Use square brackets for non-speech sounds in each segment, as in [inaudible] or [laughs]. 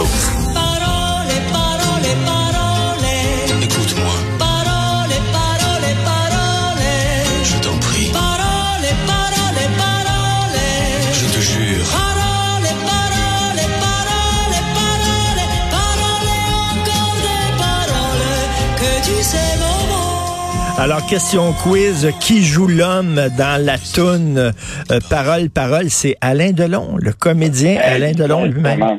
Parole, parole, parole. Écoute-moi, Parole, parole, parole. je t'en prie. Parole, parole, parole. Je te jure. Parole, parole, parole, parole. Parole, encore des paroles. Que tu sais mon mot. Alors, question quiz, qui joue l'homme dans la toune? Euh, Parole, Parole? C'est Alain Delon, le comédien Alain Delon lui-même.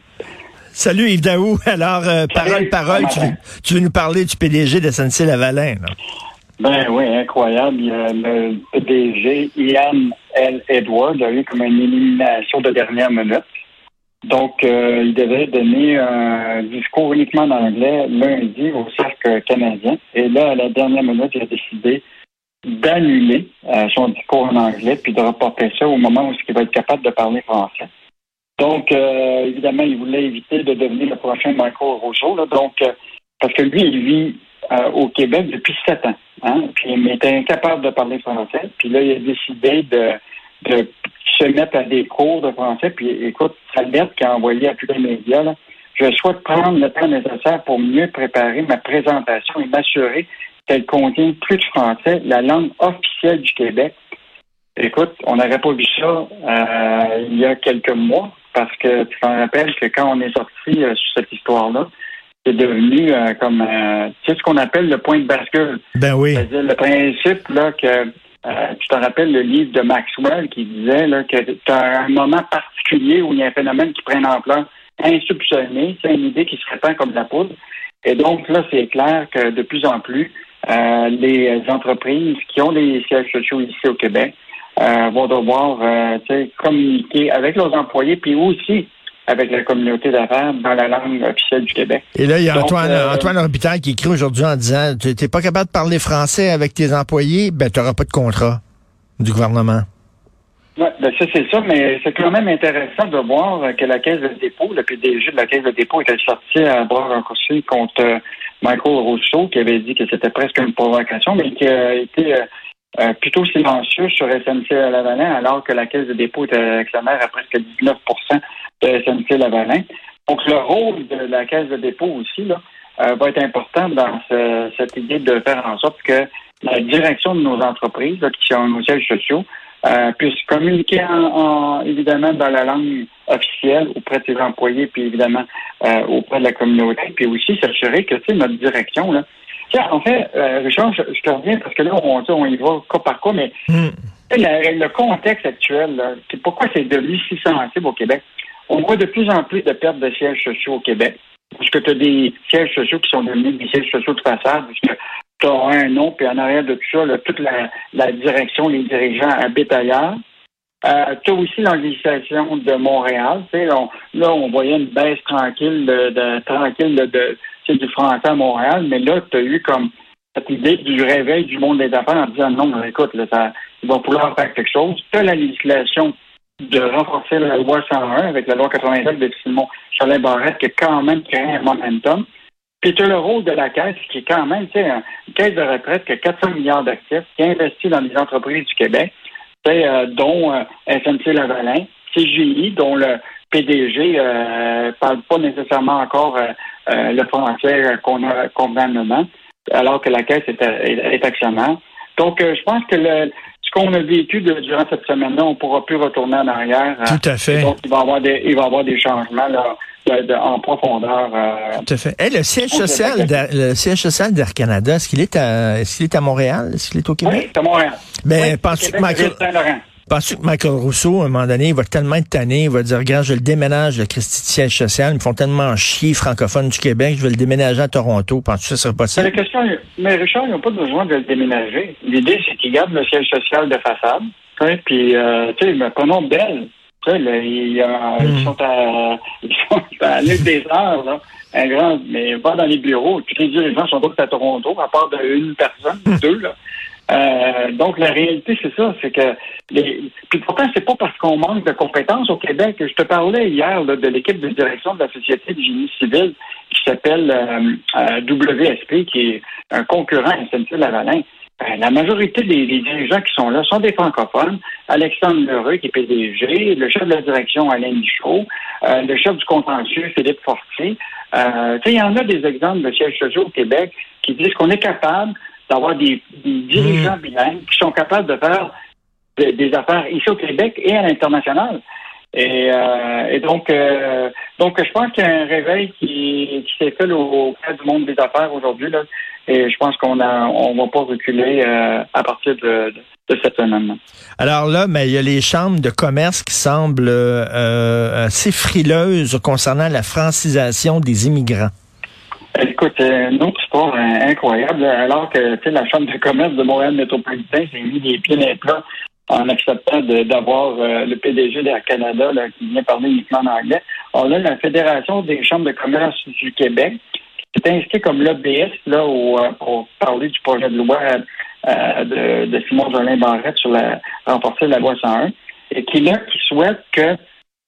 Salut Yves Daou. [laughs] Alors, euh, Parole, Parole, tu, veux nous parler du PDG de SNC-Lavalin. Ben oui, incroyable. A le PDG, Ian L. Edward, a eu comme une élimination de dernière minute. Donc, euh, il devait donner un discours uniquement en anglais lundi au cercle canadien. Et là, à la dernière minute, il a décidé d'annuler euh, son discours en anglais puis de reporter ça au moment où il va être capable de parler français. Donc, euh, évidemment, il voulait éviter de devenir le prochain Michael Rousseau. Donc, euh, parce que lui, il vit euh, au Québec depuis sept ans. Hein, puis il était incapable de parler français. Puis là, il a décidé de, se mettre à des cours de français. Puis écoute, sa lettre qu'il a envoyée à tous les médias, je souhaite prendre le temps nécessaire pour mieux préparer ma présentation et m'assurer qu'elle contient plus de français, la langue officielle du Québec. Écoute, on n'aurait pas vu ça il y a quelques mois, parce que tu t'en rappelles que quand on est sorti euh, sur cette histoire-là, c'est devenu euh, comme euh, tu sais ce qu'on appelle le point de bascule. Ben oui. C'est-à-dire le principe là que tu te rappelles le livre de Maxwell qui disait là, que tu as un moment particulier où il y a un phénomène qui prend une ampleur insoupçonnée, c'est une idée qui se répand comme de la poudre. Et donc là, c'est clair que de plus en plus, les entreprises qui ont des sièges sociaux ici au Québec vont devoir euh, communiquer avec leurs employés, puis aussi avec la communauté d'affaires dans la langue officielle du Québec. Et là, il y a Donc, Antoine, euh, Antoine Orbital qui écrit aujourd'hui en disant, tu n'es pas capable de parler français avec tes employés, ben tu n'auras pas de contrat du gouvernement. Ouais, ben ça, c'est ça, mais c'est quand même intéressant de voir euh, que la Caisse de dépôt, le PDG de la Caisse de dépôt était sorti à bras raccourcis contre euh, Michael Rousseau, qui avait dit que c'était presque une provocation, mais qui a été euh, plutôt silencieux sur SNC-Lavalin, alors que la Caisse de dépôt était actionnaire à presque 19% de SNC-Lavalin. Donc, le rôle de la Caisse de dépôt aussi là, euh, va être important dans ce- cette idée de faire en sorte que la direction de nos entreprises, là, qui sont nos sièges sociaux, euh, puisse communiquer en, en- évidemment dans la langue officielle auprès de ses employés, puis évidemment euh, auprès de la communauté, puis aussi s'assurer que notre direction, là. Tiens, en fait, euh, Richard, je, je te reviens parce que là, on, y va cas par cas, mais Hmm. le contexte actuel, là, pourquoi c'est devenu si sensible au Québec? On voit de plus en plus de pertes de sièges sociaux au Québec. Parce que tu as des sièges sociaux qui sont devenus des sièges sociaux de façade, parce que tu as un nom, puis en arrière de tout ça, là, toute la, la direction, les dirigeants habitent ailleurs. Euh, tu as aussi législation de Montréal. on- là, on voyait une baisse tranquille de, de- tranquille de, de sais, du français à Montréal, mais là, tu as eu comme cette idée du réveil du monde des affaires en disant non, écoute, là, ça, il va falloir faire quelque chose. Tu as la législation de renforcer la loi 101 avec la loi 87 de Simon Cholin Barrette qui a quand même créé un momentum. Puis tu as le rôle de la Caisse qui est quand même, tu sais, une caisse de retraite qui a 400 milliards d'actifs, qui investit dans les entreprises du Québec, euh, dont euh, SNC-Lavalin, CGI, dont le PDG euh, parle pas nécessairement encore euh, euh, le français qu'on a convenablement, alors que la Caisse est, est- est actionnaire. Donc, je pense que le, ce qu'on a vécu de- durant cette semaine-là, on ne pourra plus retourner en arrière. Tout à fait. donc, il va y avoir des, il va y avoir des changements là, de- de- en profondeur. euh, Tout à fait. Eh, le siège social, le siège social d'Air Canada, est-ce qu'il est à, est-ce qu'il est à Montréal? Est-ce qu'il est au Québec? oui, c'est à Montréal. Ben, Oui, que Québec, Michael, ville Saint-Laurent. Penses-tu que Michael Rousseau, à un moment donné, il va tellement être tanné, il va dire, regarde, je le déménage, le Christi de siège social, ils me font tellement chier, francophones du Québec, je vais le déménager à Toronto. Penses-tu que ça serait C'est la possible? question, mais Richard, ils n'ont pas besoin de le déménager. L'idée, c'est qu'ils gardent le siège social de façade. sais, Puis, euh, tu sais, mais prenons Belle. Là, ils, euh, Mm. ils sont à, [laughs] ils sont à l'île des Arts, là. Un grand, mais pas dans les bureaux. Tous les dirigeants sont tous à Toronto, à part d'une personne, [laughs] deux, là. Euh, donc, la réalité, c'est ça, c'est que les... Puis pourtant, c'est pas parce qu'on manque de compétences au Québec. Je te parlais hier de l'équipe de direction de la Société du génie civil qui s'appelle euh, euh, WSP, qui est un concurrent à SNC-Lavalin. Ben, la majorité des, dirigeants qui sont là sont des francophones. Alexandre Lheureux, qui est PDG, le chef de la direction, Alain Michaud, le chef du contentieux, Philippe Fortier. Il y en a des exemples de sièges sociaux au Québec qui disent qu'on est capable d'avoir des, dirigeants mmh. bilingues qui sont capables de faire des affaires ici au Québec et à l'international. Et, euh, et, donc, euh, donc, je pense qu'il y a un réveil qui, qui s'est fait au, au du monde des affaires aujourd'hui. Là. Et je pense qu'on a, on va pas reculer euh, à partir de, de, cette semaine. Alors là, mais il y a les chambres de commerce qui semblent assez frileuses concernant la francisation des immigrants. Écoute, une autre histoire incroyable. Alors que la Chambre de commerce de Montréal métropolitain s'est mis les pieds dans les plats en acceptant d'avoir euh, le PDG d'Air Canada qui vient parler uniquement en anglais. Alors là, la Fédération des chambres de commerce du Québec s'est inscrit comme lobbyiste là, euh, pour parler du projet de loi euh, de, de, Simon Jolin Barrette sur la renforcer la loi 101 et qui là qui souhaite que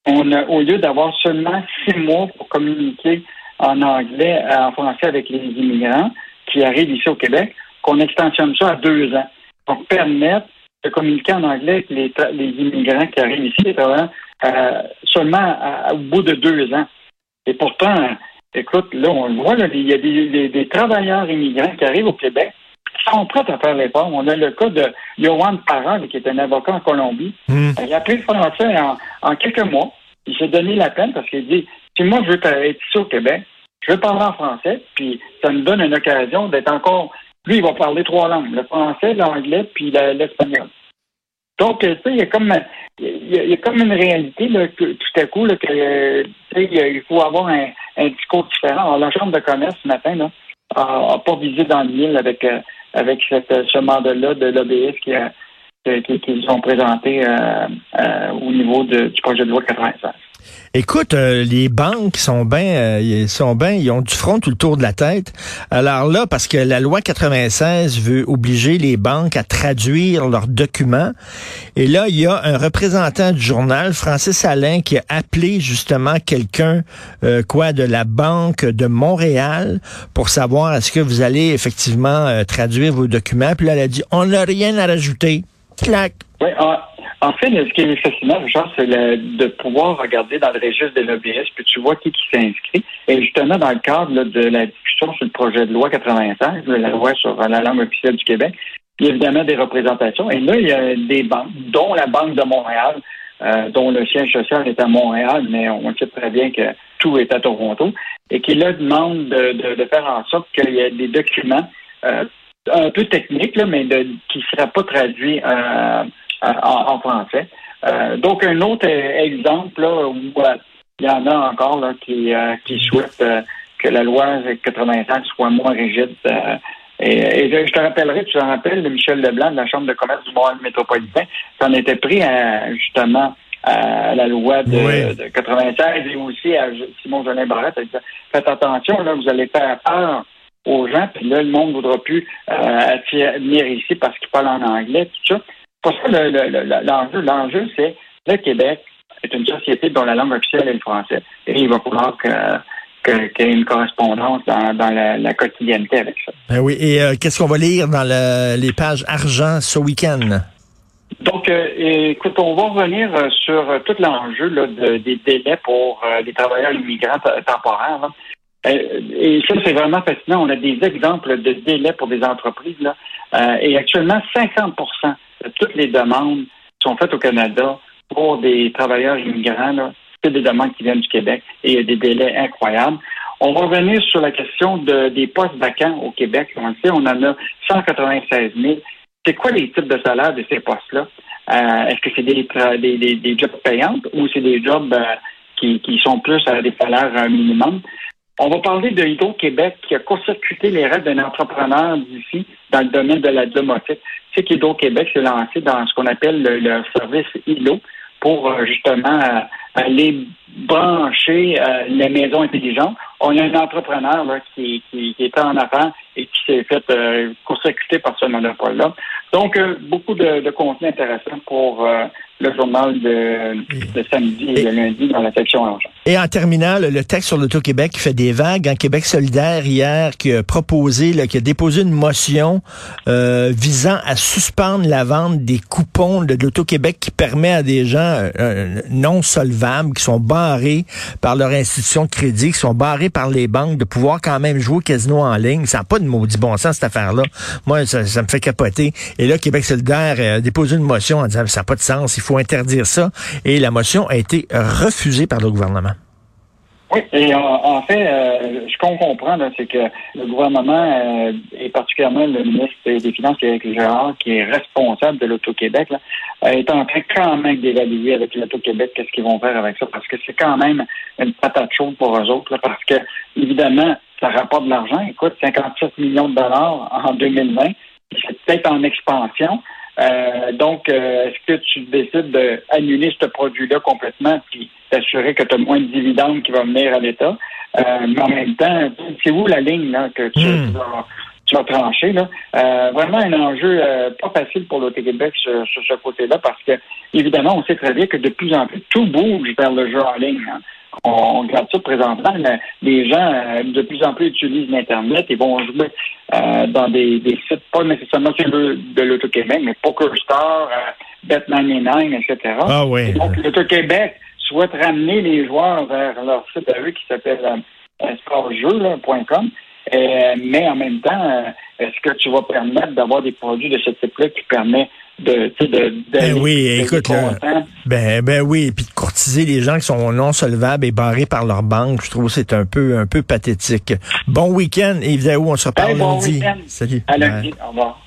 on a, au lieu d'avoir seulement six mois pour communiquer en anglais, en français avec les immigrants qui arrivent ici au Québec, qu'on extensionne ça à deux ans pour permettre de communiquer en anglais avec les, immigrants qui arrivent ici, euh, seulement au bout de deux ans. Et pourtant, écoute, là, on le voit, il y a des, travailleurs immigrants qui arrivent au Québec qui sont prêts à faire l'effort. On a le cas de Johan Parent, qui est un avocat en Colombie. Hmm. Il a appris le français en, quelques mois. Il s'est donné la peine parce qu'il dit si moi je veux être ici au Québec, je veux parler en français, puis ça me donne une occasion d'être encore lui, il va parler trois langues, le français, l'anglais, puis l'espagnol. Donc, euh, tu sais, il y a comme il y a, comme une réalité là, tout à coup là, que il faut avoir un, discours différent. Alors, la Chambre de commerce ce matin là, a, pas visé dans l'île avec euh, avec cette, ce mandat-là de l'OBS qui a qu'ils ont présenté euh, au niveau de, du projet de loi 96. Écoute, euh, les banques sont bien, euh, sont bien, ils ont du front tout le tour de la tête. Alors là, parce que la loi 96 veut obliger les banques à traduire leurs documents, et là, il y a un représentant du journal, Francis Alain, qui a appelé justement quelqu'un, euh, quoi, de la banque de Montréal, pour savoir est-ce que vous allez effectivement traduire vos documents. Puis là, elle a dit, on n'a rien à rajouter. Clac. Ah, en fait, ce qui est fascinant, Richard, c'est de pouvoir regarder dans le registre des lobbyistes, puis tu vois qui, qui s'inscrit. Et justement, dans le cadre de la discussion sur le projet de loi 96, la loi sur la langue officielle du Québec, il y a évidemment des représentations. Et là, il y a des banques, dont la Banque de Montréal, euh, dont le siège social est à Montréal, mais on sait très bien que tout est à Toronto, et qui là demande de, faire en sorte qu'il y ait des documents euh, un peu techniques, mais qui ne seraient pas traduits euh, en, français. Euh, donc, un autre exemple là, où euh, il y en a encore là, qui, euh, qui souhaitent que la loi 85 soit moins rigide. Et, je te rappellerai, tu te rappelles, de Michel Leblanc de la Chambre de commerce du Montréal métropolitain, ça en était pris justement à la loi de, 96 et aussi à Simon Jolin Barrette. Faites attention, là, vous allez faire peur aux gens, puis là, le monde ne voudra plus venir ici parce qu'il parle en anglais, tout ça pour ça l'enjeu. L'enjeu, c'est le Québec est une société dont la langue officielle est le français. Et il va falloir que qu'il y ait une correspondance dans, la, quotidienneté avec ça. Ben oui, et euh, qu'est-ce qu'on va lire dans les pages argent ce week-end? Donc, euh, écoute, on va revenir euh, sur tout l'enjeu des délais pour les travailleurs immigrants temporaires. et ça, c'est vraiment fascinant. On a des exemples de délais pour des entreprises. Là, et actuellement, 50 toutes les demandes sont faites au Canada pour des travailleurs immigrants. C'est des demandes qui viennent du Québec et il y a des délais incroyables. On va revenir sur la question des postes vacants au Québec. On le sait, on en a 196 000. C'est quoi les types de salaires de ces postes-là? Euh, est-ce que c'est des, jobs payantes ou c'est des jobs euh, qui, sont plus à des salaires minimum? On va parler de Hydro-Québec qui a court-circuité les règles d'un entrepreneur d'ici dans le domaine de la domotique. C'est qu'Hydro-Québec s'est lancé dans ce qu'on appelle le, service ILO pour euh, justement euh, aller brancher euh, les maisons intelligentes. On a un entrepreneur qui, qui, était en affaires et qui s'est fait court-circuiter par ce monopole-là. Donc, beaucoup de, de contenu intéressant pour le journal de, de samedi et, de lundi dans la section argent. Et en terminant, le texte sur l'Auto-Québec qui fait des vagues, en Québec solidaire hier, qui a proposé, là, qui a déposé une motion euh, visant à suspendre la vente des coupons de l'Auto-Québec qui permet à des gens euh, euh, non solvables, qui sont barrés par leur institution de crédit, qui sont barrés par les banques, de pouvoir quand même jouer au casino en ligne. Ça n'a pas de maudit bon sens, cette affaire-là. Moi, ça, me fait capoter. Et là, Québec solidaire a déposé une motion en disant ça n'a pas de sens, il faut interdire ça. Et la motion a été refusée par le gouvernement. Oui, et en, fait, euh, ce qu'on comprend, c'est que le gouvernement, euh, et particulièrement le ministre des Finances, Éric Gérard, qui est responsable de l'Auto-Québec, est en train quand même d'évaluer avec l'Auto-Québec qu'est-ce qu'ils vont faire avec ça, parce que c'est quand même une patate chaude pour eux autres, parce que, évidemment, ça rapporte de l'argent. Écoute, 57 millions de dollars en 2020, c'est peut-être en expansion. Euh, donc, euh, est-ce que tu décides d'annuler ce produit-là complètement puis t'assurer que tu as moins de dividendes qui vont venir à l'État? Euh, mais en même temps, c'est où la ligne là, que tu, hmm. vas, trancher? Là? vraiment un enjeu pas facile pour l'Auto-Québec sur, ce côté-là parce que, évidemment, on sait très bien que de plus en plus, tout bouge vers le jeu en ligne. Hein on, regarde ça présentement, les gens euh, de plus en plus utilisent l'Internet et vont jouer euh, dans des, sites, pas nécessairement de l'Auto-Québec, mais PokerStar, euh, Bet99, etc. Ah oui. donc, l'Auto-Québec souhaite ramener les joueurs vers leur site à eux qui s'appelle sportjeu.com. mais en même temps, est-ce que tu vas permettre d'avoir des produits de ce type-là qui permettent de, de, ben oui, écoute, ben, ben oui, puis de courtiser les gens qui sont non solvables et barrés par leur banque, je trouve que c'est un peu, un peu pathétique. Bon week-end, Yves on se reparle bon lundi. Salut. À lundi, au revoir.